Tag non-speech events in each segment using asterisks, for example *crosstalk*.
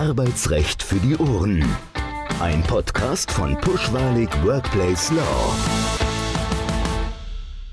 Arbeitsrecht für die Ohren. Ein Podcast von Pushwalig Workplace Law.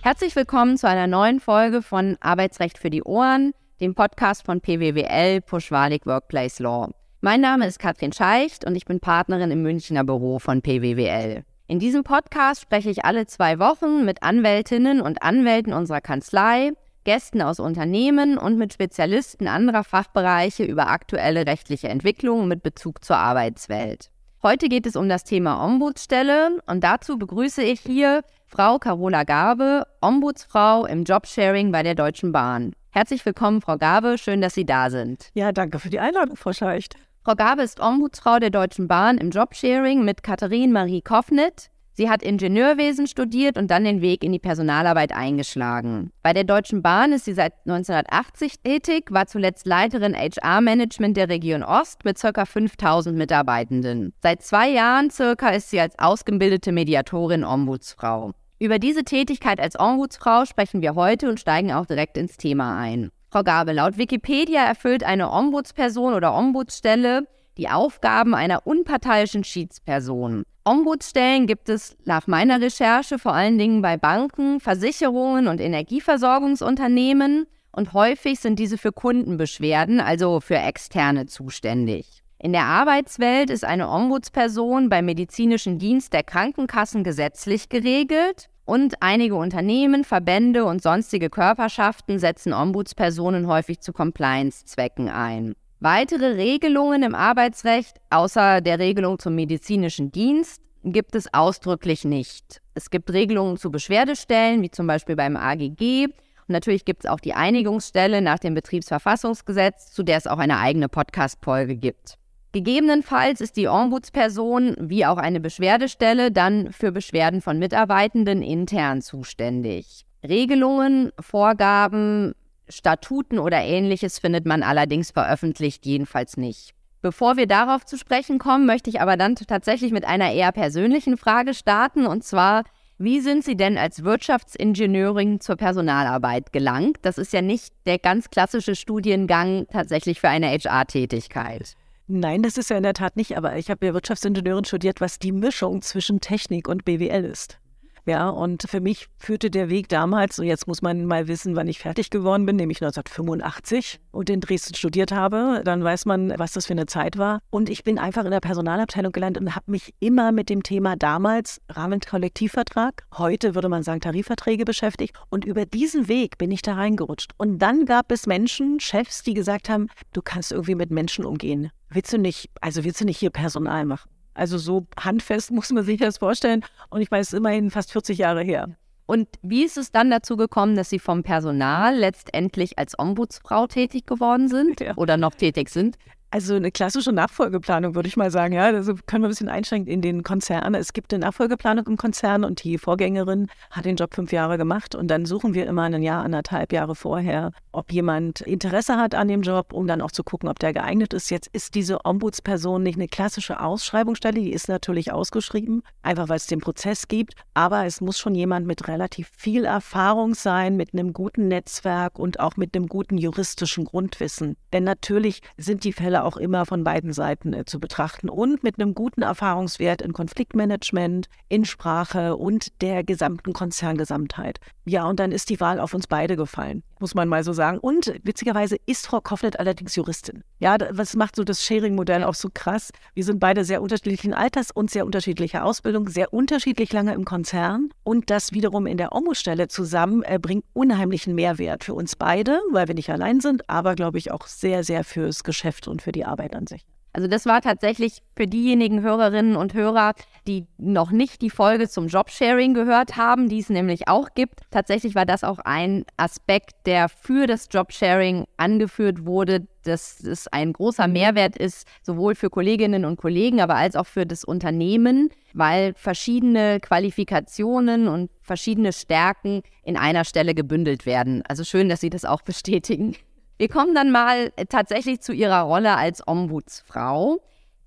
Herzlich willkommen zu einer neuen Folge von Arbeitsrecht für die Ohren, dem Podcast von PWWL Pushwalig Workplace Law. Mein Name ist Katrin Scheicht und ich bin Partnerin im Münchner Büro von PWWL. In diesem Podcast spreche ich alle zwei Wochen mit Anwältinnen und Anwälten unserer Kanzlei Gästen aus Unternehmen und mit Spezialisten anderer Fachbereiche über aktuelle rechtliche Entwicklungen mit Bezug zur Arbeitswelt. Heute geht es um das Thema Ombudsstelle und dazu begrüße ich hier Frau Carola Gabe, Ombudsfrau im Jobsharing bei der Deutschen Bahn. Herzlich willkommen, Frau Gabe, schön, dass Sie da sind. Ja, danke für die Einladung, Frau Scheicht. Frau Gabe ist Ombudsfrau der Deutschen Bahn im Jobsharing mit Katharin Marie Koffnit, Sie hat Ingenieurwesen studiert und dann den Weg in die Personalarbeit eingeschlagen. Bei der Deutschen Bahn ist sie seit 1980 tätig, war zuletzt Leiterin HR-Management der Region Ost mit ca. 5000 Mitarbeitenden. Seit zwei Jahren circa ist sie als ausgebildete Mediatorin Ombudsfrau. Über diese Tätigkeit als Ombudsfrau sprechen wir heute und steigen auch direkt ins Thema ein. Frau Gabe, laut Wikipedia erfüllt eine Ombudsperson oder Ombudsstelle die Aufgaben einer unparteiischen Schiedsperson. Ombudsstellen gibt es nach meiner Recherche vor allen Dingen bei Banken, Versicherungen und Energieversorgungsunternehmen und häufig sind diese für Kundenbeschwerden, also für Externe zuständig. In der Arbeitswelt ist eine Ombudsperson beim medizinischen Dienst der Krankenkassen gesetzlich geregelt und einige Unternehmen, Verbände und sonstige Körperschaften setzen Ombudspersonen häufig zu Compliance-Zwecken ein. Weitere Regelungen im Arbeitsrecht, außer der Regelung zum medizinischen Dienst, gibt es ausdrücklich nicht. Es gibt Regelungen zu Beschwerdestellen, wie zum Beispiel beim AGG. Und natürlich gibt es auch die Einigungsstelle nach dem Betriebsverfassungsgesetz, zu der es auch eine eigene Podcast-Folge gibt. Gegebenenfalls ist die Ombudsperson wie auch eine Beschwerdestelle dann für Beschwerden von Mitarbeitenden intern zuständig. Regelungen, Vorgaben Statuten oder ähnliches findet man allerdings veröffentlicht jedenfalls nicht. Bevor wir darauf zu sprechen kommen, möchte ich aber dann tatsächlich mit einer eher persönlichen Frage starten und zwar, wie sind Sie denn als Wirtschaftsingenieurin zur Personalarbeit gelangt? Das ist ja nicht der ganz klassische Studiengang tatsächlich für eine HR-Tätigkeit. Nein, das ist ja in der Tat nicht, aber ich habe ja Wirtschaftsingenieurin studiert, was die Mischung zwischen Technik und BWL ist. Ja, und für mich führte der Weg damals, und jetzt muss man mal wissen, wann ich fertig geworden bin, nämlich 1985 und in Dresden studiert habe. Dann weiß man, was das für eine Zeit war. Und ich bin einfach in der Personalabteilung gelandet und habe mich immer mit dem Thema damals Rahmenkollektivvertrag, heute würde man sagen Tarifverträge beschäftigt. Und über diesen Weg bin ich da reingerutscht. Und dann gab es Menschen, Chefs, die gesagt haben, du kannst irgendwie mit Menschen umgehen. Willst du nicht, also willst du nicht hier Personal machen? Also so handfest *laughs* muss man sich das vorstellen. Und ich weiß, immerhin fast 40 Jahre her. Und wie ist es dann dazu gekommen, dass Sie vom Personal letztendlich als Ombudsfrau tätig geworden sind ja. oder noch tätig sind? Also eine klassische Nachfolgeplanung, würde ich mal sagen. Ja, also können wir ein bisschen einschränken in den Konzernen. Es gibt eine Nachfolgeplanung im Konzern und die Vorgängerin hat den Job fünf Jahre gemacht und dann suchen wir immer ein Jahr, anderthalb Jahre vorher, ob jemand Interesse hat an dem Job, um dann auch zu gucken, ob der geeignet ist. Jetzt ist diese Ombudsperson nicht eine klassische Ausschreibungsstelle, die ist natürlich ausgeschrieben, einfach weil es den Prozess gibt, aber es muss schon jemand mit relativ viel Erfahrung sein, mit einem guten Netzwerk und auch mit einem guten juristischen Grundwissen. Denn natürlich sind die Fälle auch immer von beiden Seiten äh, zu betrachten und mit einem guten Erfahrungswert in Konfliktmanagement, in Sprache und der gesamten Konzerngesamtheit. Ja, und dann ist die Wahl auf uns beide gefallen, muss man mal so sagen. Und witzigerweise ist Frau Kofflet allerdings Juristin. Ja, was macht so das Sharing-Modell auch so krass? Wir sind beide sehr unterschiedlichen Alters und sehr unterschiedlicher Ausbildung, sehr unterschiedlich lange im Konzern. Und das wiederum in der Ombudsstelle zusammen äh, bringt unheimlichen Mehrwert für uns beide, weil wir nicht allein sind, aber glaube ich auch sehr, sehr fürs Geschäft und für die Arbeit an sich. Also das war tatsächlich für diejenigen Hörerinnen und Hörer, die noch nicht die Folge zum Jobsharing gehört haben, die es nämlich auch gibt. Tatsächlich war das auch ein Aspekt, der für das Jobsharing angeführt wurde, dass es ein großer Mehrwert ist, sowohl für Kolleginnen und Kollegen, aber als auch für das Unternehmen, weil verschiedene Qualifikationen und verschiedene Stärken in einer Stelle gebündelt werden. Also schön, dass Sie das auch *laughs* bestätigen. Wir kommen dann mal äh, tatsächlich zu Ihrer Rolle als Ombudsfrau.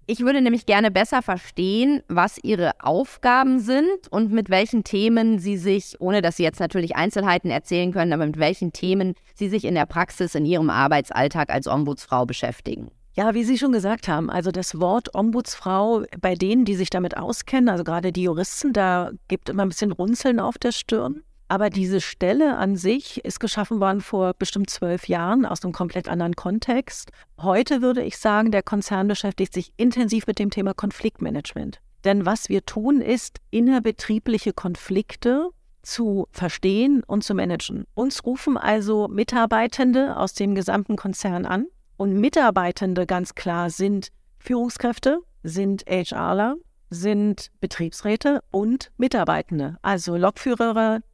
Ich würde nämlich gerne besser verstehen, was Ihre Aufgaben sind und mit welchen Themen Sie sich, ohne dass Sie jetzt natürlich Einzelheiten erzählen können, aber mit welchen Themen Sie sich in der Praxis in Ihrem Arbeitsalltag als Ombudsfrau beschäftigen. Ja, wie Sie schon gesagt haben, also das Wort Ombudsfrau, bei denen, die sich damit auskennen, also gerade die Juristen, da gibt immer ein bisschen Runzeln auf der Stirn. Aber diese Stelle an sich ist geschaffen worden vor bestimmt zwölf Jahren aus einem komplett anderen Kontext. Heute würde ich sagen, der Konzern beschäftigt sich intensiv mit dem Thema Konfliktmanagement. Denn was wir tun, ist innerbetriebliche Konflikte zu verstehen und zu managen. Uns rufen also Mitarbeitende aus dem gesamten Konzern an. Und Mitarbeitende ganz klar sind Führungskräfte, sind HRler, sind Betriebsräte und Mitarbeitende, also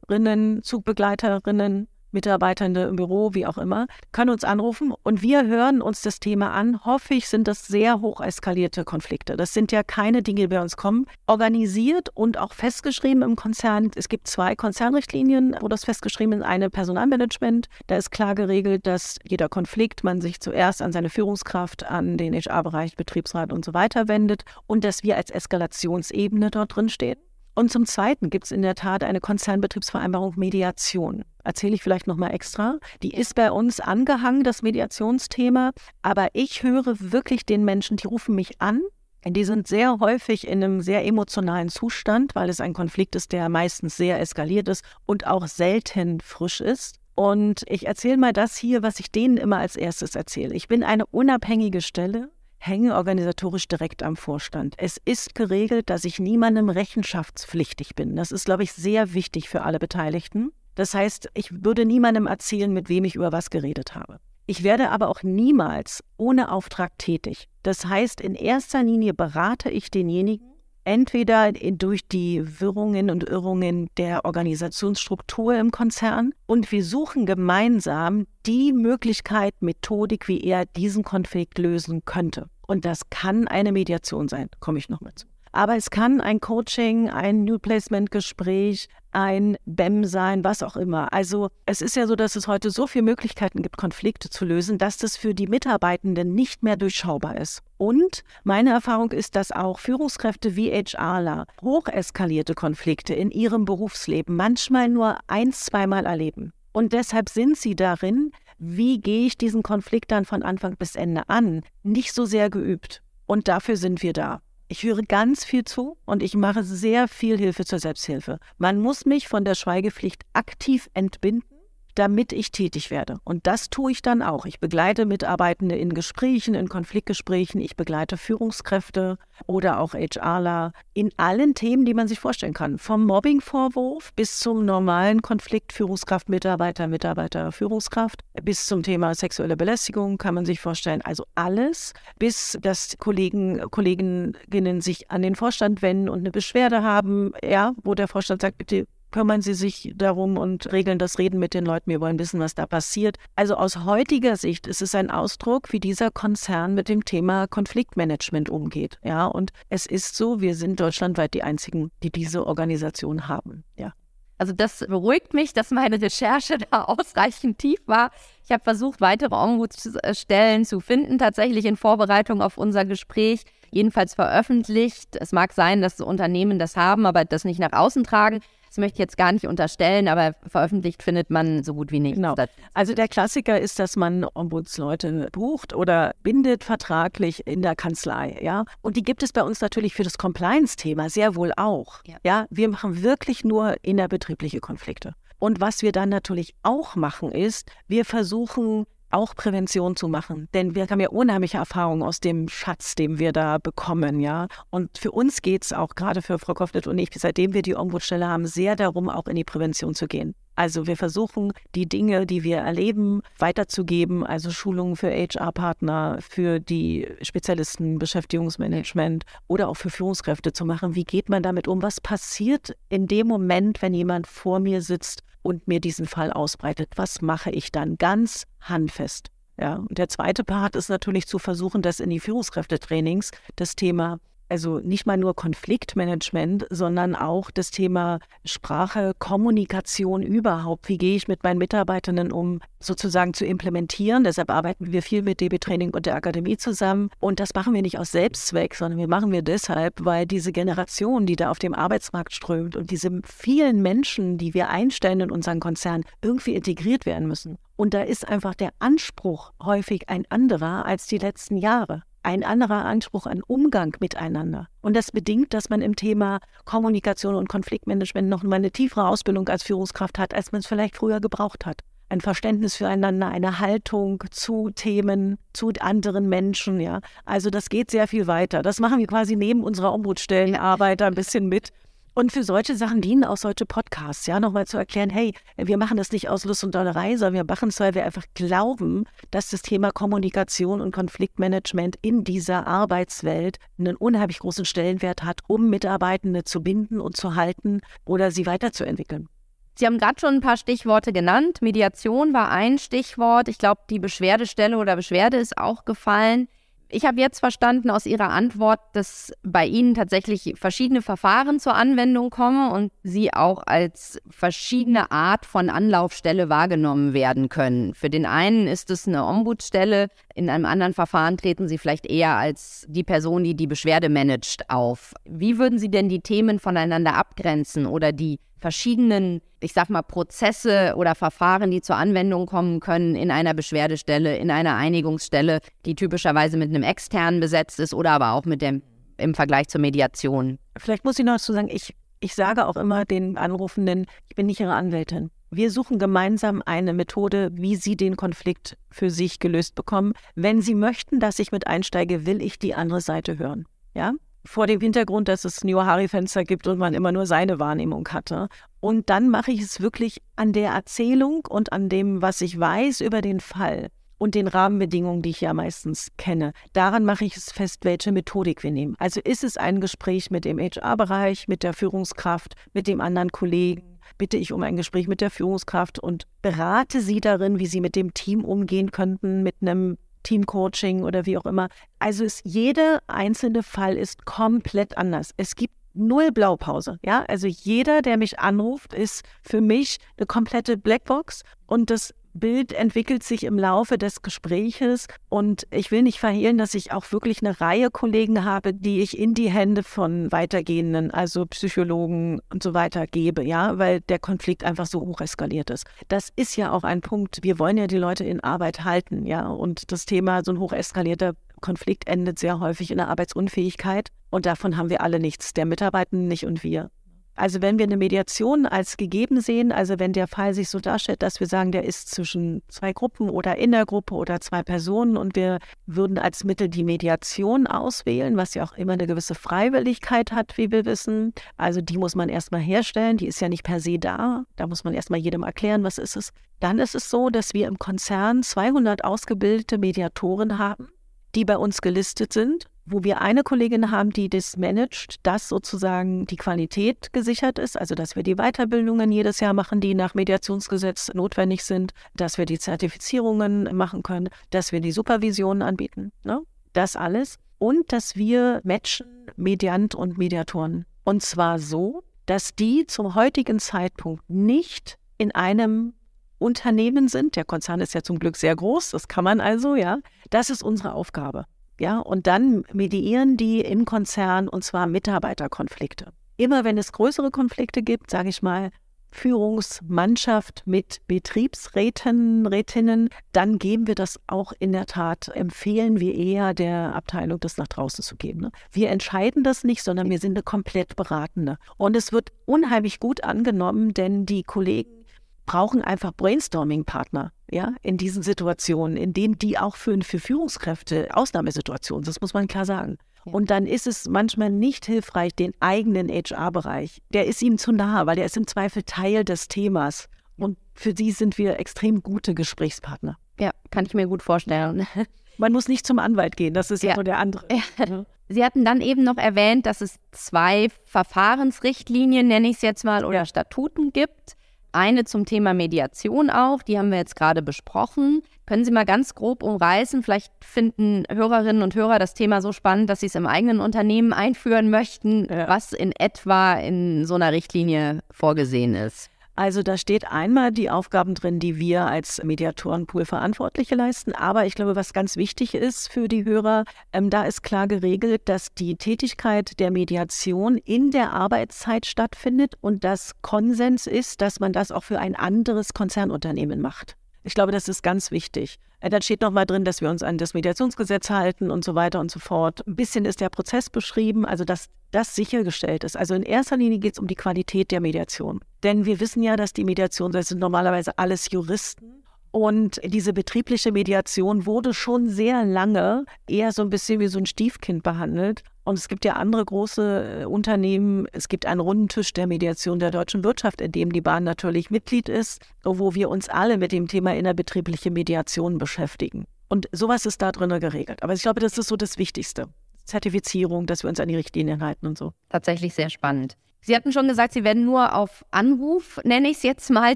Lokführerinnen, Zugbegleiterinnen, Mitarbeitende im Büro, wie auch immer, können uns anrufen und wir hören uns das Thema an. Häufig sind das sehr hoch eskalierte Konflikte. Das sind ja keine Dinge, die bei uns kommen. Organisiert und auch festgeschrieben im Konzern. Es gibt zwei Konzernrichtlinien, wo das festgeschrieben ist. Eine Personalmanagement. Da ist klar geregelt, dass jeder Konflikt man sich zuerst an seine Führungskraft, an den HR-Bereich, Betriebsrat und so weiter wendet und dass wir als Eskalationsebene dort drin stehen. Und zum Zweiten gibt es in der Tat eine Konzernbetriebsvereinbarung Mediation. Erzähle ich vielleicht nochmal extra. Die ist bei uns angehangen, das Mediationsthema. Aber ich höre wirklich den Menschen, die rufen mich an. Die sind sehr häufig in einem sehr emotionalen Zustand, weil es ein Konflikt ist, der meistens sehr eskaliert ist und auch selten frisch ist. Und ich erzähle mal das hier, was ich denen immer als erstes erzähle. Ich bin eine unabhängige Stelle hänge organisatorisch direkt am Vorstand. Es ist geregelt, dass ich niemandem rechenschaftspflichtig bin. Das ist, glaube ich, sehr wichtig für alle Beteiligten. Das heißt, ich würde niemandem erzählen, mit wem ich über was geredet habe. Ich werde aber auch niemals ohne Auftrag tätig. Das heißt, in erster Linie berate ich denjenigen, entweder durch die Wirrungen und Irrungen der Organisationsstruktur im Konzern und wir suchen gemeinsam die Möglichkeit, Methodik, wie er diesen Konflikt lösen könnte. Und das kann eine Mediation sein, komme ich nochmal zu. Aber es kann ein Coaching, ein New Placement Gespräch, ein BEM sein, was auch immer. Also es ist ja so, dass es heute so viele Möglichkeiten gibt, Konflikte zu lösen, dass das für die Mitarbeitenden nicht mehr durchschaubar ist. Und meine Erfahrung ist, dass auch Führungskräfte wie HRler hocheskalierte Konflikte in ihrem Berufsleben manchmal nur ein, zweimal erleben. Und deshalb sind sie darin, wie gehe ich diesen Konflikt dann von Anfang bis Ende an, nicht so sehr geübt. Und dafür sind wir da. Ich höre ganz viel zu und ich mache sehr viel Hilfe zur Selbsthilfe. Man muss mich von der Schweigepflicht aktiv entbinden damit ich tätig werde. Und das tue ich dann auch. Ich begleite Mitarbeitende in Gesprächen, in Konfliktgesprächen, ich begleite Führungskräfte oder auch HRler in allen Themen, die man sich vorstellen kann. Vom Mobbingvorwurf bis zum normalen Konflikt Führungskraft, Mitarbeiter, Mitarbeiter, Führungskraft, bis zum Thema sexuelle Belästigung kann man sich vorstellen. Also alles, bis dass Kollegen, Kolleginnen sich an den Vorstand wenden und eine Beschwerde haben, ja, wo der Vorstand sagt, bitte kümmern Sie sich darum und regeln das Reden mit den Leuten. Wir wollen wissen, was da passiert. Also aus heutiger Sicht ist es ein Ausdruck, wie dieser Konzern mit dem Thema Konfliktmanagement umgeht. Ja, und es ist so, wir sind deutschlandweit die einzigen, die diese Organisation haben. Ja. Also das beruhigt mich, dass meine Recherche da ausreichend tief war. Ich habe versucht, weitere Ombudsstellen zu finden, tatsächlich in Vorbereitung auf unser Gespräch, jedenfalls veröffentlicht. Es mag sein, dass Unternehmen das haben, aber das nicht nach außen tragen. Das möchte ich jetzt gar nicht unterstellen, aber veröffentlicht findet man so gut wie nichts. Genau. Also der Klassiker ist, dass man Ombudsleute bucht oder bindet vertraglich in der Kanzlei, ja. Und die gibt es bei uns natürlich für das Compliance-Thema sehr wohl auch. Ja. ja, wir machen wirklich nur innerbetriebliche Konflikte. Und was wir dann natürlich auch machen, ist, wir versuchen auch Prävention zu machen. Denn wir haben ja unheimliche Erfahrungen aus dem Schatz, den wir da bekommen, ja. Und für uns geht es auch, gerade für Frau Kofflet und ich, seitdem wir die Ombudsstelle haben, sehr darum, auch in die Prävention zu gehen. Also wir versuchen, die Dinge, die wir erleben, weiterzugeben, also Schulungen für HR-Partner, für die Spezialisten, Beschäftigungsmanagement oder auch für Führungskräfte zu machen. Wie geht man damit um? Was passiert in dem Moment, wenn jemand vor mir sitzt und mir diesen Fall ausbreitet? Was mache ich dann ganz handfest? Ja, und der zweite Part ist natürlich zu versuchen, dass in die Führungskräftetrainings das Thema also nicht mal nur Konfliktmanagement, sondern auch das Thema Sprache, Kommunikation überhaupt. Wie gehe ich mit meinen Mitarbeitenden um, sozusagen zu implementieren? Deshalb arbeiten wir viel mit DB Training und der Akademie zusammen. Und das machen wir nicht aus Selbstzweck, sondern wir machen wir deshalb, weil diese Generation, die da auf dem Arbeitsmarkt strömt und diese vielen Menschen, die wir einstellen in unseren Konzern, irgendwie integriert werden müssen. Und da ist einfach der Anspruch häufig ein anderer als die letzten Jahre. Ein anderer Anspruch an Umgang miteinander. Und das bedingt, dass man im Thema Kommunikation und Konfliktmanagement noch mal eine tiefere Ausbildung als Führungskraft hat, als man es vielleicht früher gebraucht hat ein Verständnis füreinander, eine Haltung zu Themen, zu anderen Menschen, ja. Also das geht sehr viel weiter. Das machen wir quasi neben unserer Ombudsstellenarbeit ein bisschen mit. Und für solche Sachen dienen auch solche Podcasts, ja, nochmal zu erklären, hey, wir machen das nicht aus Lust und Dollerei, sondern wir machen es, weil wir einfach glauben, dass das Thema Kommunikation und Konfliktmanagement in dieser Arbeitswelt einen unheimlich großen Stellenwert hat, um Mitarbeitende zu binden und zu halten oder sie weiterzuentwickeln. Sie haben gerade schon ein paar Stichworte genannt. Mediation war ein Stichwort. Ich glaube, die Beschwerdestelle oder Beschwerde ist auch gefallen. Ich habe jetzt verstanden aus Ihrer Antwort, dass bei Ihnen tatsächlich verschiedene Verfahren zur Anwendung kommen und Sie auch als verschiedene Art von Anlaufstelle wahrgenommen werden können. Für den einen ist es eine Ombudsstelle, in einem anderen Verfahren treten Sie vielleicht eher als die Person, die die Beschwerde managt, auf. Wie würden Sie denn die Themen voneinander abgrenzen oder die verschiedenen, ich sag mal, Prozesse oder Verfahren, die zur Anwendung kommen können in einer Beschwerdestelle, in einer Einigungsstelle, die typischerweise mit einem externen besetzt ist oder aber auch mit dem im Vergleich zur Mediation. Vielleicht muss ich noch dazu sagen, ich, ich sage auch immer den Anrufenden, ich bin nicht Ihre Anwältin. Wir suchen gemeinsam eine Methode, wie Sie den Konflikt für sich gelöst bekommen. Wenn Sie möchten, dass ich mit einsteige, will ich die andere Seite hören. Ja? Vor dem Hintergrund, dass es New Hari-Fenster gibt und man immer nur seine Wahrnehmung hatte. Und dann mache ich es wirklich an der Erzählung und an dem, was ich weiß über den Fall und den Rahmenbedingungen, die ich ja meistens kenne. Daran mache ich es fest, welche Methodik wir nehmen. Also ist es ein Gespräch mit dem HR-Bereich, mit der Führungskraft, mit dem anderen Kollegen, bitte ich um ein Gespräch mit der Führungskraft und berate sie darin, wie sie mit dem Team umgehen könnten, mit einem Teamcoaching oder wie auch immer. Also ist jeder einzelne Fall ist komplett anders. Es gibt null Blaupause. Ja, also jeder, der mich anruft, ist für mich eine komplette Blackbox und das Bild entwickelt sich im Laufe des Gespräches und ich will nicht verhehlen, dass ich auch wirklich eine Reihe Kollegen habe, die ich in die Hände von weitergehenden, also Psychologen und so weiter gebe, ja, weil der Konflikt einfach so hoch eskaliert ist. Das ist ja auch ein Punkt. Wir wollen ja die Leute in Arbeit halten, ja, und das Thema so ein hoch eskalierter Konflikt endet sehr häufig in der Arbeitsunfähigkeit und davon haben wir alle nichts, der Mitarbeitenden nicht und wir. Also wenn wir eine Mediation als gegeben sehen, also wenn der Fall sich so darstellt, dass wir sagen, der ist zwischen zwei Gruppen oder in der Gruppe oder zwei Personen und wir würden als Mittel die Mediation auswählen, was ja auch immer eine gewisse Freiwilligkeit hat, wie wir wissen. Also die muss man erstmal herstellen, die ist ja nicht per se da. Da muss man erstmal jedem erklären, was ist es. Dann ist es so, dass wir im Konzern 200 ausgebildete Mediatoren haben, die bei uns gelistet sind wo wir eine Kollegin haben, die das managt, dass sozusagen die Qualität gesichert ist, also dass wir die Weiterbildungen jedes Jahr machen, die nach Mediationsgesetz notwendig sind, dass wir die Zertifizierungen machen können, dass wir die Supervisionen anbieten. Ne? Das alles. Und dass wir matchen Mediant und Mediatoren. Und zwar so, dass die zum heutigen Zeitpunkt nicht in einem Unternehmen sind. Der Konzern ist ja zum Glück sehr groß, das kann man also, ja. Das ist unsere Aufgabe. Ja, und dann mediieren die im Konzern und zwar Mitarbeiterkonflikte. Immer wenn es größere Konflikte gibt, sage ich mal, Führungsmannschaft mit Betriebsräten, Rätinnen, dann geben wir das auch in der Tat, empfehlen wir eher der Abteilung, das nach draußen zu geben. Ne? Wir entscheiden das nicht, sondern wir sind eine komplett beratende. Und es wird unheimlich gut angenommen, denn die Kollegen brauchen einfach Brainstorming-Partner, ja, in diesen Situationen, in denen die auch für, für Führungskräfte Ausnahmesituationen, das muss man klar sagen. Und dann ist es manchmal nicht hilfreich, den eigenen HR-Bereich. Der ist ihm zu nahe, weil der ist im Zweifel Teil des Themas. Und für sie sind wir extrem gute Gesprächspartner. Ja, kann ich mir gut vorstellen. *laughs* Man muss nicht zum Anwalt gehen, das ist ja, ja nur der andere. Ja. Sie hatten dann eben noch erwähnt, dass es zwei Verfahrensrichtlinien, nenne ich es jetzt mal, oder Statuten gibt. Eine zum Thema Mediation auch, die haben wir jetzt gerade besprochen. Können Sie mal ganz grob umreißen? Vielleicht finden Hörerinnen und Hörer das Thema so spannend, dass sie es im eigenen Unternehmen einführen möchten, was in etwa in so einer Richtlinie vorgesehen ist. Also da steht einmal die Aufgaben drin, die wir als Mediatorenpool Verantwortliche leisten. Aber ich glaube, was ganz wichtig ist für die Hörer, ähm, da ist klar geregelt, dass die Tätigkeit der Mediation in der Arbeitszeit stattfindet und dass Konsens ist, dass man das auch für ein anderes Konzernunternehmen macht. Ich glaube, das ist ganz wichtig. Äh, dann steht nochmal drin, dass wir uns an das Mediationsgesetz halten und so weiter und so fort. Ein bisschen ist der Prozess beschrieben, also dass das sichergestellt ist. Also in erster Linie geht es um die Qualität der Mediation. Denn wir wissen ja, dass die Mediation, das sind normalerweise alles Juristen. Und diese betriebliche Mediation wurde schon sehr lange eher so ein bisschen wie so ein Stiefkind behandelt. Und es gibt ja andere große äh, Unternehmen. Es gibt einen runden Tisch der Mediation der deutschen Wirtschaft, in dem die Bahn natürlich Mitglied ist, wo wir uns alle mit dem Thema innerbetriebliche Mediation beschäftigen. Und sowas ist da drin geregelt. Aber ich glaube, das ist so das Wichtigste. Zertifizierung, dass wir uns an die Richtlinien halten und so. Tatsächlich sehr spannend. Sie hatten schon gesagt, Sie werden nur auf Anruf, nenne ich es jetzt mal,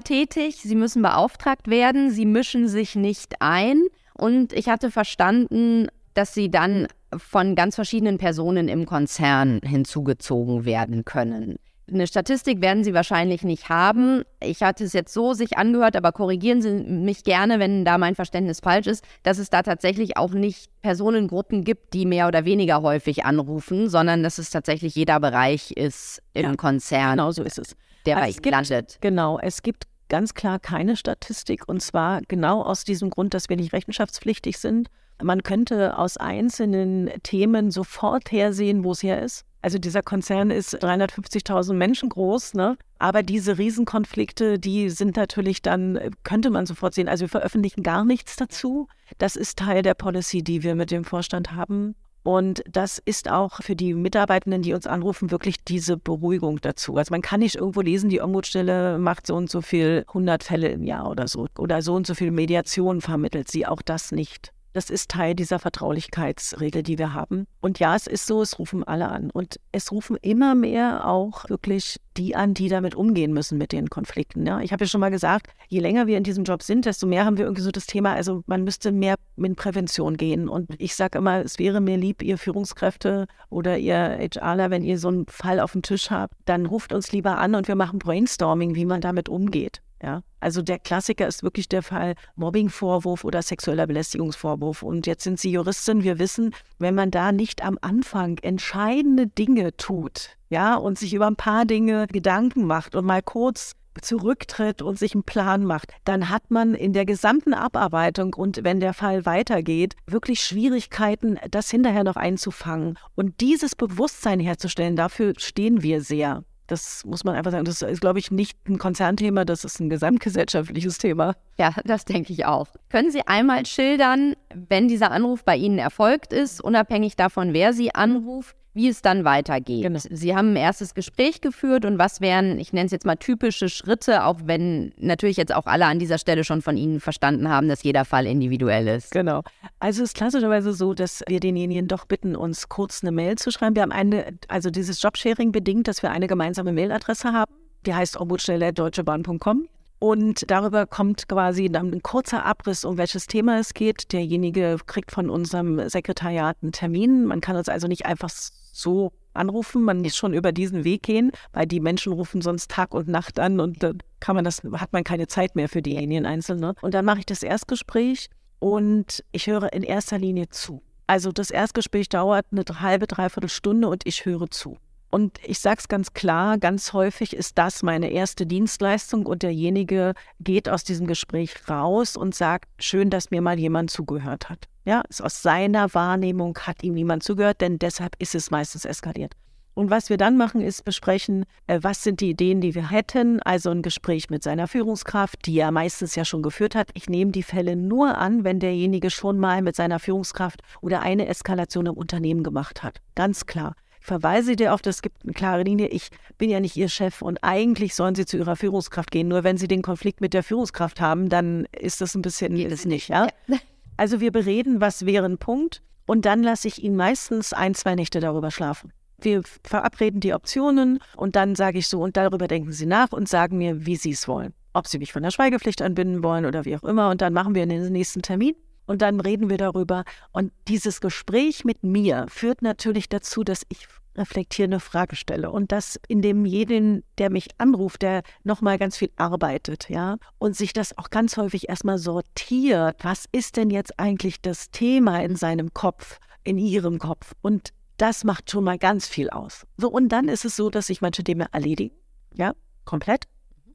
tätig. Sie müssen beauftragt werden. Sie mischen sich nicht ein. Und ich hatte verstanden, dass Sie dann von ganz verschiedenen Personen im Konzern hinzugezogen werden können. Eine Statistik werden Sie wahrscheinlich nicht haben. Ich hatte es jetzt so sich angehört, aber korrigieren Sie mich gerne, wenn da mein Verständnis falsch ist, dass es da tatsächlich auch nicht Personengruppen gibt, die mehr oder weniger häufig anrufen, sondern dass es tatsächlich jeder Bereich ist im ja, Konzern. Genau so ist es. Der also bei landet. Genau, es gibt ganz klar keine Statistik und zwar genau aus diesem Grund, dass wir nicht rechenschaftspflichtig sind. Man könnte aus einzelnen Themen sofort hersehen, wo es her ist. Also dieser Konzern ist 350.000 Menschen groß, ne? Aber diese Riesenkonflikte, die sind natürlich dann, könnte man sofort sehen. Also wir veröffentlichen gar nichts dazu. Das ist Teil der Policy, die wir mit dem Vorstand haben. Und das ist auch für die Mitarbeitenden, die uns anrufen, wirklich diese Beruhigung dazu. Also man kann nicht irgendwo lesen, die Ombudsstelle macht so und so viel 100 Fälle im Jahr oder so. Oder so und so viel Mediation vermittelt sie. Auch das nicht. Das ist Teil dieser Vertraulichkeitsregel, die wir haben. Und ja, es ist so, es rufen alle an. Und es rufen immer mehr auch wirklich die an, die damit umgehen müssen mit den Konflikten. Ja, ich habe ja schon mal gesagt, je länger wir in diesem Job sind, desto mehr haben wir irgendwie so das Thema, also man müsste mehr in Prävention gehen. Und ich sage immer, es wäre mir lieb, ihr Führungskräfte oder ihr HRler, wenn ihr so einen Fall auf dem Tisch habt, dann ruft uns lieber an und wir machen Brainstorming, wie man damit umgeht. Ja, also der Klassiker ist wirklich der Fall Mobbingvorwurf oder sexueller Belästigungsvorwurf. Und jetzt sind Sie Juristin. Wir wissen, wenn man da nicht am Anfang entscheidende Dinge tut, ja, und sich über ein paar Dinge Gedanken macht und mal kurz zurücktritt und sich einen Plan macht, dann hat man in der gesamten Abarbeitung und wenn der Fall weitergeht, wirklich Schwierigkeiten, das hinterher noch einzufangen. Und dieses Bewusstsein herzustellen, dafür stehen wir sehr. Das muss man einfach sagen. Das ist, glaube ich, nicht ein Konzernthema, das ist ein gesamtgesellschaftliches Thema. Ja, das denke ich auch. Können Sie einmal schildern, wenn dieser Anruf bei Ihnen erfolgt ist, unabhängig davon, wer Sie anruft, wie es dann weitergeht. Genau. Sie haben ein erstes Gespräch geführt und was wären, ich nenne es jetzt mal typische Schritte, auch wenn natürlich jetzt auch alle an dieser Stelle schon von Ihnen verstanden haben, dass jeder Fall individuell ist. Genau. Also es ist klassischerweise so, dass wir denjenigen doch bitten, uns kurz eine Mail zu schreiben. Wir haben eine, also dieses Jobsharing bedingt, dass wir eine gemeinsame Mailadresse haben. Die heißt ombudsstelle.deutschebahn.com. Und darüber kommt quasi dann ein kurzer Abriss, um welches Thema es geht. Derjenige kriegt von unserem Sekretariat einen Termin. Man kann uns also nicht einfach so anrufen, man muss schon über diesen Weg gehen, weil die Menschen rufen sonst Tag und Nacht an und dann kann man das, hat man keine Zeit mehr für diejenigen Einzelne. Und dann mache ich das Erstgespräch und ich höre in erster Linie zu. Also das Erstgespräch dauert eine halbe, dreiviertel Stunde und ich höre zu. Und ich sage es ganz klar, ganz häufig ist das meine erste Dienstleistung und derjenige geht aus diesem Gespräch raus und sagt, schön, dass mir mal jemand zugehört hat. Ja, ist aus seiner Wahrnehmung hat ihm niemand zugehört, denn deshalb ist es meistens eskaliert. Und was wir dann machen, ist besprechen, äh, was sind die Ideen, die wir hätten. Also ein Gespräch mit seiner Führungskraft, die er meistens ja schon geführt hat. Ich nehme die Fälle nur an, wenn derjenige schon mal mit seiner Führungskraft oder eine Eskalation im Unternehmen gemacht hat. Ganz klar verweise dir auf, das gibt eine klare Linie, ich bin ja nicht Ihr Chef und eigentlich sollen Sie zu Ihrer Führungskraft gehen. Nur wenn Sie den Konflikt mit der Führungskraft haben, dann ist das ein bisschen, Geht es nicht, ja? ja? *laughs* Also wir bereden, was wäre ein Punkt und dann lasse ich ihn meistens ein, zwei Nächte darüber schlafen. Wir verabreden die Optionen und dann sage ich so, und darüber denken Sie nach und sagen mir, wie Sie es wollen. Ob Sie mich von der Schweigepflicht anbinden wollen oder wie auch immer. Und dann machen wir den nächsten Termin und dann reden wir darüber. Und dieses Gespräch mit mir führt natürlich dazu, dass ich reflektierende Frage stelle und das in dem jeden, der mich anruft, der nochmal ganz viel arbeitet, ja, und sich das auch ganz häufig erstmal sortiert. Was ist denn jetzt eigentlich das Thema in seinem Kopf, in ihrem Kopf? Und das macht schon mal ganz viel aus. So, und dann ist es so, dass sich manche Dinge erledigen, ja, komplett.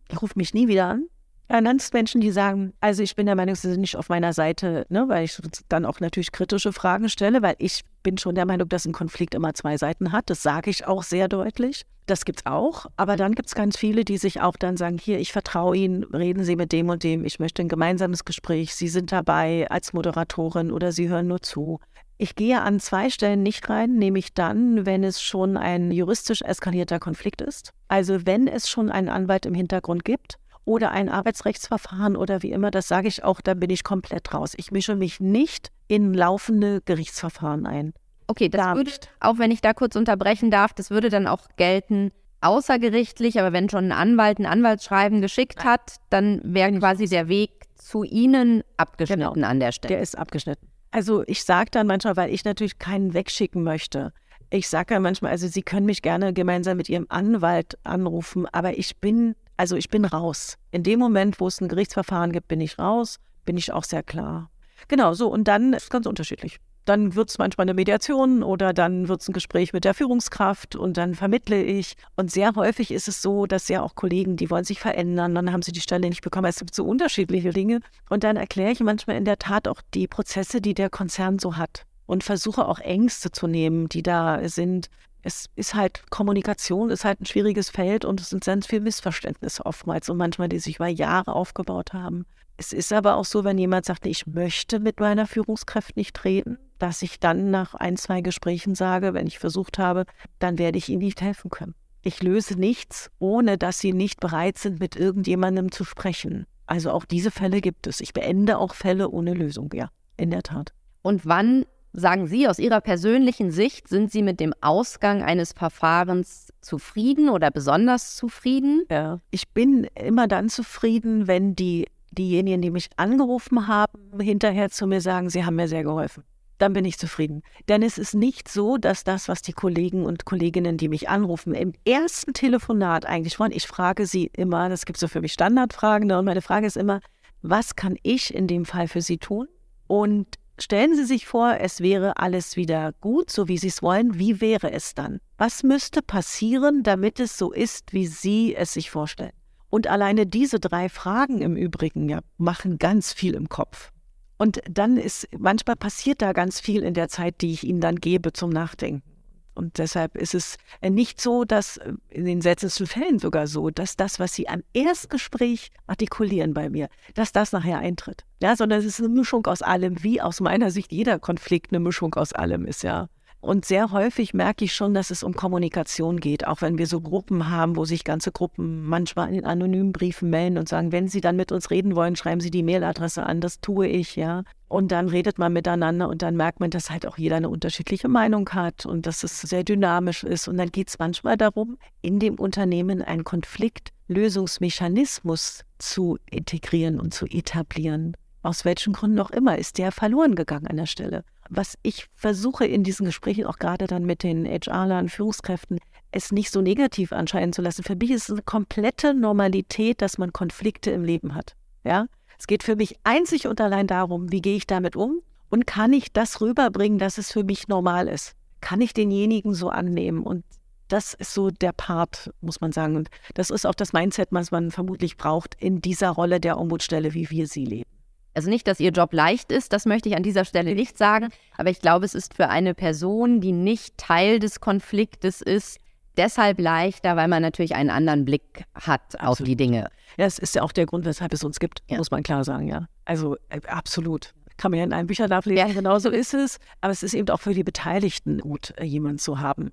Ich rufe mich nie wieder an, Dann Menschen, die sagen, also ich bin der Meinung, sie sind nicht auf meiner Seite, ne, weil ich dann auch natürlich kritische Fragen stelle, weil ich bin schon der Meinung, dass ein Konflikt immer zwei Seiten hat. Das sage ich auch sehr deutlich. Das gibt es auch. Aber dann gibt es ganz viele, die sich auch dann sagen, hier, ich vertraue Ihnen, reden Sie mit dem und dem, ich möchte ein gemeinsames Gespräch, Sie sind dabei als Moderatorin oder Sie hören nur zu. Ich gehe an zwei Stellen nicht rein, nämlich dann, wenn es schon ein juristisch eskalierter Konflikt ist. Also wenn es schon einen Anwalt im Hintergrund gibt oder ein Arbeitsrechtsverfahren oder wie immer, das sage ich auch, da bin ich komplett raus. Ich mische mich nicht in laufende Gerichtsverfahren ein. Okay, das würde, auch wenn ich da kurz unterbrechen darf, das würde dann auch gelten außergerichtlich, aber wenn schon ein Anwalt ein Anwaltsschreiben geschickt hat, dann wäre quasi der Weg zu Ihnen abgeschnitten genau, an der Stelle. Der ist abgeschnitten. Also ich sage dann manchmal, weil ich natürlich keinen wegschicken möchte. Ich sage ja manchmal, also Sie können mich gerne gemeinsam mit Ihrem Anwalt anrufen, aber ich bin also ich bin raus. In dem Moment, wo es ein Gerichtsverfahren gibt, bin ich raus, bin ich auch sehr klar. Genau, so und dann ist es ganz unterschiedlich. Dann wird es manchmal eine Mediation oder dann wird es ein Gespräch mit der Führungskraft und dann vermittle ich. Und sehr häufig ist es so, dass ja auch Kollegen, die wollen sich verändern, dann haben sie die Stelle nicht bekommen. Es gibt so unterschiedliche Dinge. Und dann erkläre ich manchmal in der Tat auch die Prozesse, die der Konzern so hat und versuche auch Ängste zu nehmen, die da sind es ist halt Kommunikation, ist halt ein schwieriges Feld und es sind ganz viele Missverständnisse oftmals und manchmal, die sich über Jahre aufgebaut haben. Es ist aber auch so, wenn jemand sagt, ich möchte mit meiner Führungskraft nicht reden, dass ich dann nach ein, zwei Gesprächen sage, wenn ich versucht habe, dann werde ich ihnen nicht helfen können. Ich löse nichts, ohne dass sie nicht bereit sind, mit irgendjemandem zu sprechen. Also auch diese Fälle gibt es. Ich beende auch Fälle ohne Lösung, ja, in der Tat. Und wann Sagen Sie aus Ihrer persönlichen Sicht, sind Sie mit dem Ausgang eines Verfahrens zufrieden oder besonders zufrieden? Ja, ich bin immer dann zufrieden, wenn die, diejenigen, die mich angerufen haben, hinterher zu mir sagen, sie haben mir sehr geholfen. Dann bin ich zufrieden. Denn es ist nicht so, dass das, was die Kollegen und Kolleginnen, die mich anrufen, im ersten Telefonat eigentlich wollen. Ich frage sie immer, das gibt so für mich Standardfragen, ne? und meine Frage ist immer, was kann ich in dem Fall für Sie tun? Und Stellen Sie sich vor, es wäre alles wieder gut, so wie Sie es wollen. Wie wäre es dann? Was müsste passieren, damit es so ist, wie Sie es sich vorstellen? Und alleine diese drei Fragen im Übrigen ja, machen ganz viel im Kopf. Und dann ist, manchmal passiert da ganz viel in der Zeit, die ich Ihnen dann gebe zum Nachdenken. Und deshalb ist es äh, nicht so, dass äh, in den seltensten Fällen sogar so, dass das, was Sie am Erstgespräch artikulieren bei mir, dass das nachher eintritt. Ja, sondern es ist eine Mischung aus allem, wie aus meiner Sicht jeder Konflikt eine Mischung aus allem ist, ja. Und sehr häufig merke ich schon, dass es um Kommunikation geht, auch wenn wir so Gruppen haben, wo sich ganze Gruppen manchmal in anonymen Briefen melden und sagen, wenn Sie dann mit uns reden wollen, schreiben Sie die Mailadresse an, das tue ich, ja. Und dann redet man miteinander und dann merkt man, dass halt auch jeder eine unterschiedliche Meinung hat und dass es sehr dynamisch ist. Und dann geht es manchmal darum, in dem Unternehmen einen Konfliktlösungsmechanismus zu integrieren und zu etablieren. Aus welchen Gründen auch immer ist der verloren gegangen an der Stelle was ich versuche in diesen Gesprächen auch gerade dann mit den HR-Lern, Führungskräften, es nicht so negativ anscheinen zu lassen. Für mich ist es eine komplette Normalität, dass man Konflikte im Leben hat. Ja, es geht für mich einzig und allein darum, wie gehe ich damit um und kann ich das rüberbringen, dass es für mich normal ist? Kann ich denjenigen so annehmen? Und das ist so der Part, muss man sagen. Und das ist auch das Mindset, was man vermutlich braucht in dieser Rolle der Ombudsstelle, wie wir sie leben. Also nicht, dass ihr Job leicht ist, das möchte ich an dieser Stelle nicht sagen, aber ich glaube, es ist für eine Person, die nicht Teil des Konfliktes ist, deshalb leichter, weil man natürlich einen anderen Blick hat absolut. auf die Dinge. Ja, es ist ja auch der Grund, weshalb es uns gibt, ja. muss man klar sagen, ja. Also äh, absolut. Kann man ja in einem Bücherlauf lesen, ja. genau so ist es. Aber es ist eben auch für die Beteiligten gut, äh, jemanden zu haben.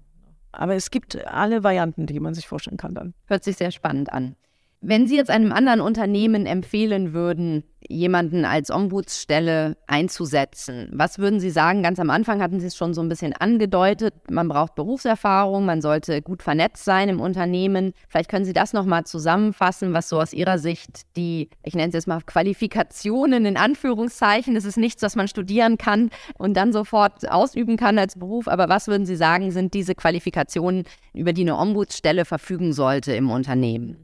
Aber es gibt alle Varianten, die man sich vorstellen kann dann. Hört sich sehr spannend an. Wenn Sie jetzt einem anderen Unternehmen empfehlen würden, jemanden als Ombudsstelle einzusetzen, was würden Sie sagen? Ganz am Anfang hatten Sie es schon so ein bisschen angedeutet. Man braucht Berufserfahrung, man sollte gut vernetzt sein im Unternehmen. Vielleicht können Sie das nochmal zusammenfassen, was so aus Ihrer Sicht die, ich nenne es jetzt mal Qualifikationen in Anführungszeichen, das ist nichts, was man studieren kann und dann sofort ausüben kann als Beruf. Aber was würden Sie sagen, sind diese Qualifikationen, über die eine Ombudsstelle verfügen sollte im Unternehmen?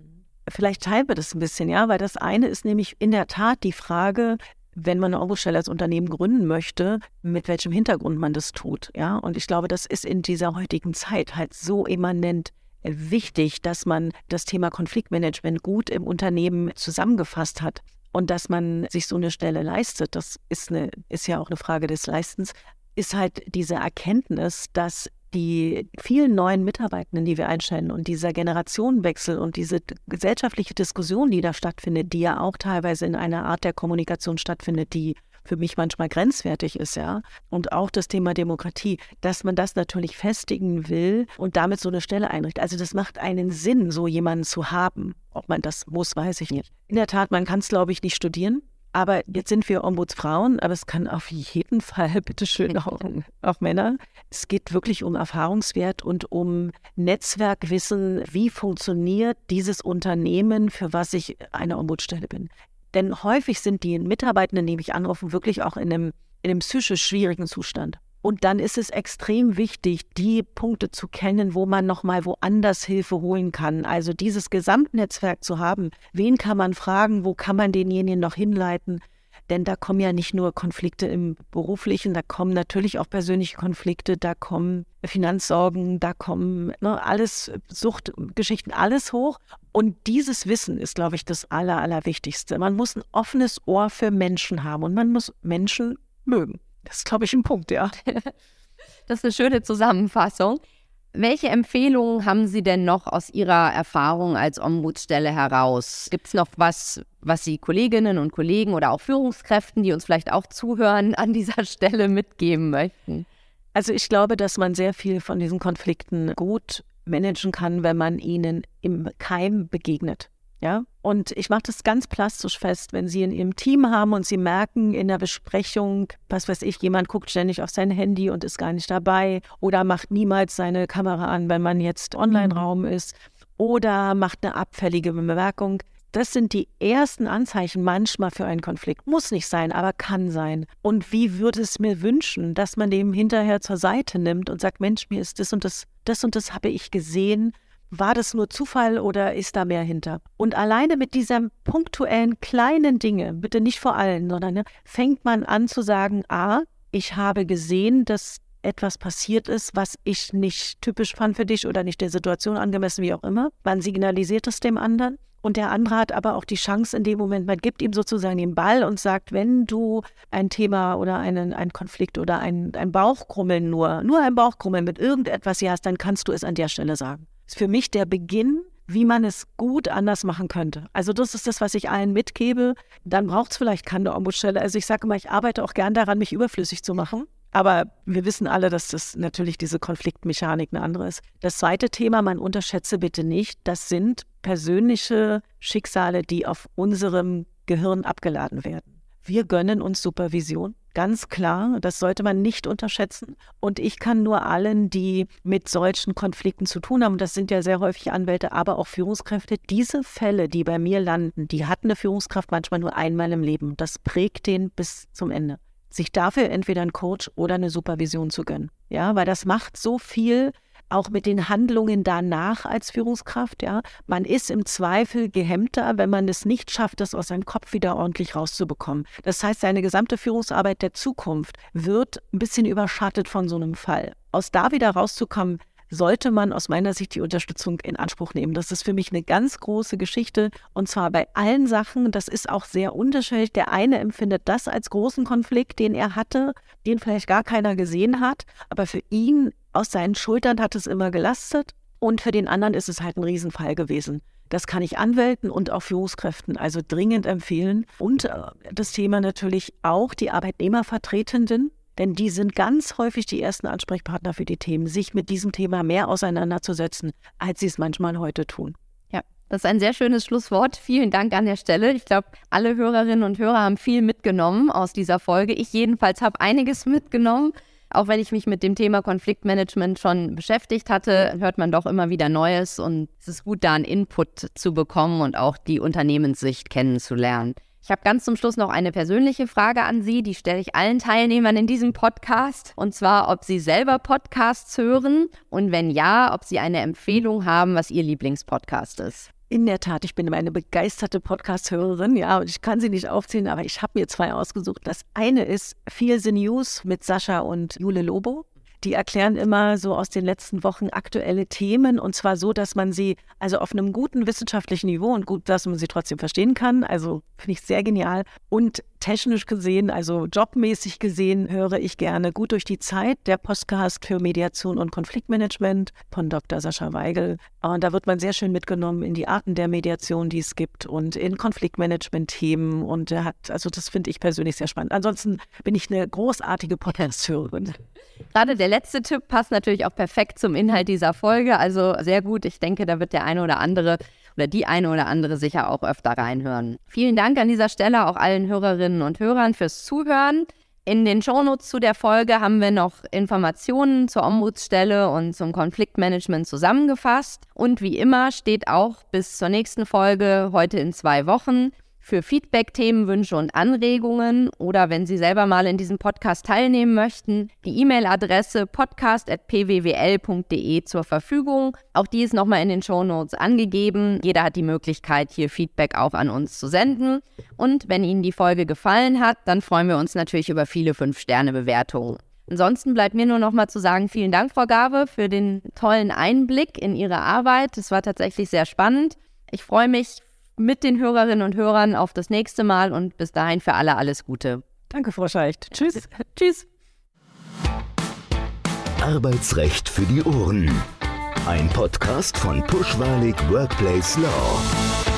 Vielleicht teilen wir das ein bisschen, ja, weil das eine ist nämlich in der Tat die Frage, wenn man eine Ombudsstelle als Unternehmen gründen möchte, mit welchem Hintergrund man das tut, ja. Und ich glaube, das ist in dieser heutigen Zeit halt so immanent wichtig, dass man das Thema Konfliktmanagement gut im Unternehmen zusammengefasst hat und dass man sich so eine Stelle leistet. Das ist, eine, ist ja auch eine Frage des Leistens, ist halt diese Erkenntnis, dass die vielen neuen Mitarbeitenden, die wir einstellen und dieser Generationenwechsel und diese gesellschaftliche Diskussion, die da stattfindet, die ja auch teilweise in einer Art der Kommunikation stattfindet, die für mich manchmal grenzwertig ist, ja. Und auch das Thema Demokratie, dass man das natürlich festigen will und damit so eine Stelle einrichtet. Also das macht einen Sinn, so jemanden zu haben. Ob man das muss, weiß ich nicht. In der Tat, man kann es, glaube ich, nicht studieren. Aber jetzt sind wir Ombudsfrauen, aber es kann auf jeden *laughs* Fall, bitteschön, auch, *laughs* auch Männer. Es geht wirklich um Erfahrungswert und um Netzwerkwissen, wie funktioniert dieses Unternehmen, für was ich eine Ombudsstelle bin. Denn häufig sind die Mitarbeitenden, die mich anrufen, wirklich auch in einem, in einem psychisch schwierigen Zustand. Und dann ist es extrem wichtig, die Punkte zu kennen, wo man nochmal woanders Hilfe holen kann. Also dieses Gesamtnetzwerk zu haben. Wen kann man fragen? Wo kann man denjenigen noch hinleiten? Denn da kommen ja nicht nur Konflikte im beruflichen, da kommen natürlich auch persönliche Konflikte, da kommen Finanzsorgen, da kommen ne, alles, Suchtgeschichten, alles hoch. Und dieses Wissen ist, glaube ich, das Aller, Allerwichtigste. Man muss ein offenes Ohr für Menschen haben und man muss Menschen mögen. Das ist, glaube ich, ein Punkt, ja. *laughs* das ist eine schöne Zusammenfassung. Welche Empfehlungen haben Sie denn noch aus Ihrer Erfahrung als Ombudsstelle heraus? Gibt es noch was, was Sie Kolleginnen und Kollegen oder auch Führungskräften, die uns vielleicht auch zuhören, *laughs* an dieser Stelle mitgeben möchten? Also ich glaube, dass man sehr viel von diesen Konflikten gut managen kann, wenn man ihnen im Keim begegnet. Ja, und ich mache das ganz plastisch fest, wenn Sie in Ihrem Team haben und Sie merken in der Besprechung, was weiß ich, jemand guckt ständig auf sein Handy und ist gar nicht dabei oder macht niemals seine Kamera an, wenn man jetzt Online-Raum ist oder macht eine abfällige Bemerkung. Das sind die ersten Anzeichen manchmal für einen Konflikt. Muss nicht sein, aber kann sein. Und wie würde es mir wünschen, dass man dem hinterher zur Seite nimmt und sagt, Mensch, mir ist das und das, das und das habe ich gesehen war das nur Zufall oder ist da mehr hinter? Und alleine mit dieser punktuellen kleinen Dinge, bitte nicht vor allen, sondern ne, fängt man an zu sagen, ah, ich habe gesehen, dass etwas passiert ist, was ich nicht typisch fand für dich oder nicht der Situation angemessen, wie auch immer. Man signalisiert es dem anderen. Und der andere hat aber auch die Chance in dem Moment, man gibt ihm sozusagen den Ball und sagt, wenn du ein Thema oder einen, einen Konflikt oder ein, ein Bauchkrummeln nur, nur ein Bauchkrummeln mit irgendetwas hier hast, dann kannst du es an der Stelle sagen ist für mich der Beginn, wie man es gut anders machen könnte. Also das ist das, was ich allen mitgebe. Dann braucht es vielleicht keine Ombudsstelle. Also ich sage immer, ich arbeite auch gern daran, mich überflüssig zu machen. Aber wir wissen alle, dass das natürlich diese Konfliktmechanik eine andere ist. Das zweite Thema, man unterschätze bitte nicht, das sind persönliche Schicksale, die auf unserem Gehirn abgeladen werden. Wir gönnen uns Supervision. Ganz klar, das sollte man nicht unterschätzen. Und ich kann nur allen, die mit solchen Konflikten zu tun haben, das sind ja sehr häufig Anwälte, aber auch Führungskräfte, diese Fälle, die bei mir landen, die hat eine Führungskraft manchmal nur einmal im Leben. Das prägt den bis zum Ende. Sich dafür entweder einen Coach oder eine Supervision zu gönnen. Ja, weil das macht so viel auch mit den Handlungen danach als Führungskraft. Ja, man ist im Zweifel gehemmter, wenn man es nicht schafft, das aus seinem Kopf wieder ordentlich rauszubekommen. Das heißt, seine gesamte Führungsarbeit der Zukunft wird ein bisschen überschattet von so einem Fall. Aus da wieder rauszukommen, sollte man aus meiner Sicht die Unterstützung in Anspruch nehmen. Das ist für mich eine ganz große Geschichte und zwar bei allen Sachen. Das ist auch sehr unterschiedlich. Der eine empfindet das als großen Konflikt, den er hatte, den vielleicht gar keiner gesehen hat, aber für ihn aus seinen Schultern hat es immer gelastet und für den anderen ist es halt ein Riesenfall gewesen. Das kann ich Anwälten und auch Führungskräften also dringend empfehlen. Und äh, das Thema natürlich auch die Arbeitnehmervertretenden, denn die sind ganz häufig die ersten Ansprechpartner für die Themen, sich mit diesem Thema mehr auseinanderzusetzen, als sie es manchmal heute tun. Ja, das ist ein sehr schönes Schlusswort. Vielen Dank an der Stelle. Ich glaube, alle Hörerinnen und Hörer haben viel mitgenommen aus dieser Folge. Ich jedenfalls habe einiges mitgenommen. Auch wenn ich mich mit dem Thema Konfliktmanagement schon beschäftigt hatte, hört man doch immer wieder Neues und es ist gut, da einen Input zu bekommen und auch die Unternehmenssicht kennenzulernen. Ich habe ganz zum Schluss noch eine persönliche Frage an Sie, die stelle ich allen Teilnehmern in diesem Podcast. Und zwar, ob Sie selber Podcasts hören und wenn ja, ob Sie eine Empfehlung haben, was Ihr Lieblingspodcast ist. In der Tat, ich bin eine begeisterte Podcast-Hörerin, ja, und ich kann sie nicht aufzählen, aber ich habe mir zwei ausgesucht. Das eine ist Feel the News mit Sascha und Jule Lobo. Die erklären immer so aus den letzten Wochen aktuelle Themen und zwar so, dass man sie also auf einem guten wissenschaftlichen Niveau und gut, dass man sie trotzdem verstehen kann. Also finde ich sehr genial. Und technisch gesehen, also jobmäßig gesehen, höre ich gerne gut durch die Zeit der Podcast für Mediation und Konfliktmanagement von Dr. Sascha Weigel. Und da wird man sehr schön mitgenommen in die Arten der Mediation, die es gibt und in Konfliktmanagement-Themen. Und er hat, also das finde ich persönlich sehr spannend. Ansonsten bin ich eine großartige Podcast-Hörerin. Gerade der letzte Tipp passt natürlich auch perfekt zum Inhalt dieser Folge. Also sehr gut. Ich denke, da wird der eine oder andere oder die eine oder andere sicher auch öfter reinhören. Vielen Dank an dieser Stelle auch allen Hörerinnen und Hörern fürs Zuhören. In den Shownotes zu der Folge haben wir noch Informationen zur Ombudsstelle und zum Konfliktmanagement zusammengefasst. Und wie immer steht auch bis zur nächsten Folge heute in zwei Wochen für Feedback, Themenwünsche und Anregungen oder wenn Sie selber mal in diesem Podcast teilnehmen möchten, die E-Mail-Adresse podcast.pwwl.de zur Verfügung. Auch die ist nochmal in den Show Notes angegeben. Jeder hat die Möglichkeit, hier Feedback auch an uns zu senden. Und wenn Ihnen die Folge gefallen hat, dann freuen wir uns natürlich über viele 5-Sterne-Bewertungen. Ansonsten bleibt mir nur noch mal zu sagen, vielen Dank, Frau Gabe, für den tollen Einblick in Ihre Arbeit. Es war tatsächlich sehr spannend. Ich freue mich mit den Hörerinnen und Hörern auf das nächste Mal und bis dahin für alle alles Gute. Danke, Frau Scheicht. Tschüss. Tschüss. Arbeitsrecht für die Ohren. Ein Podcast von Pushwalig Workplace Law.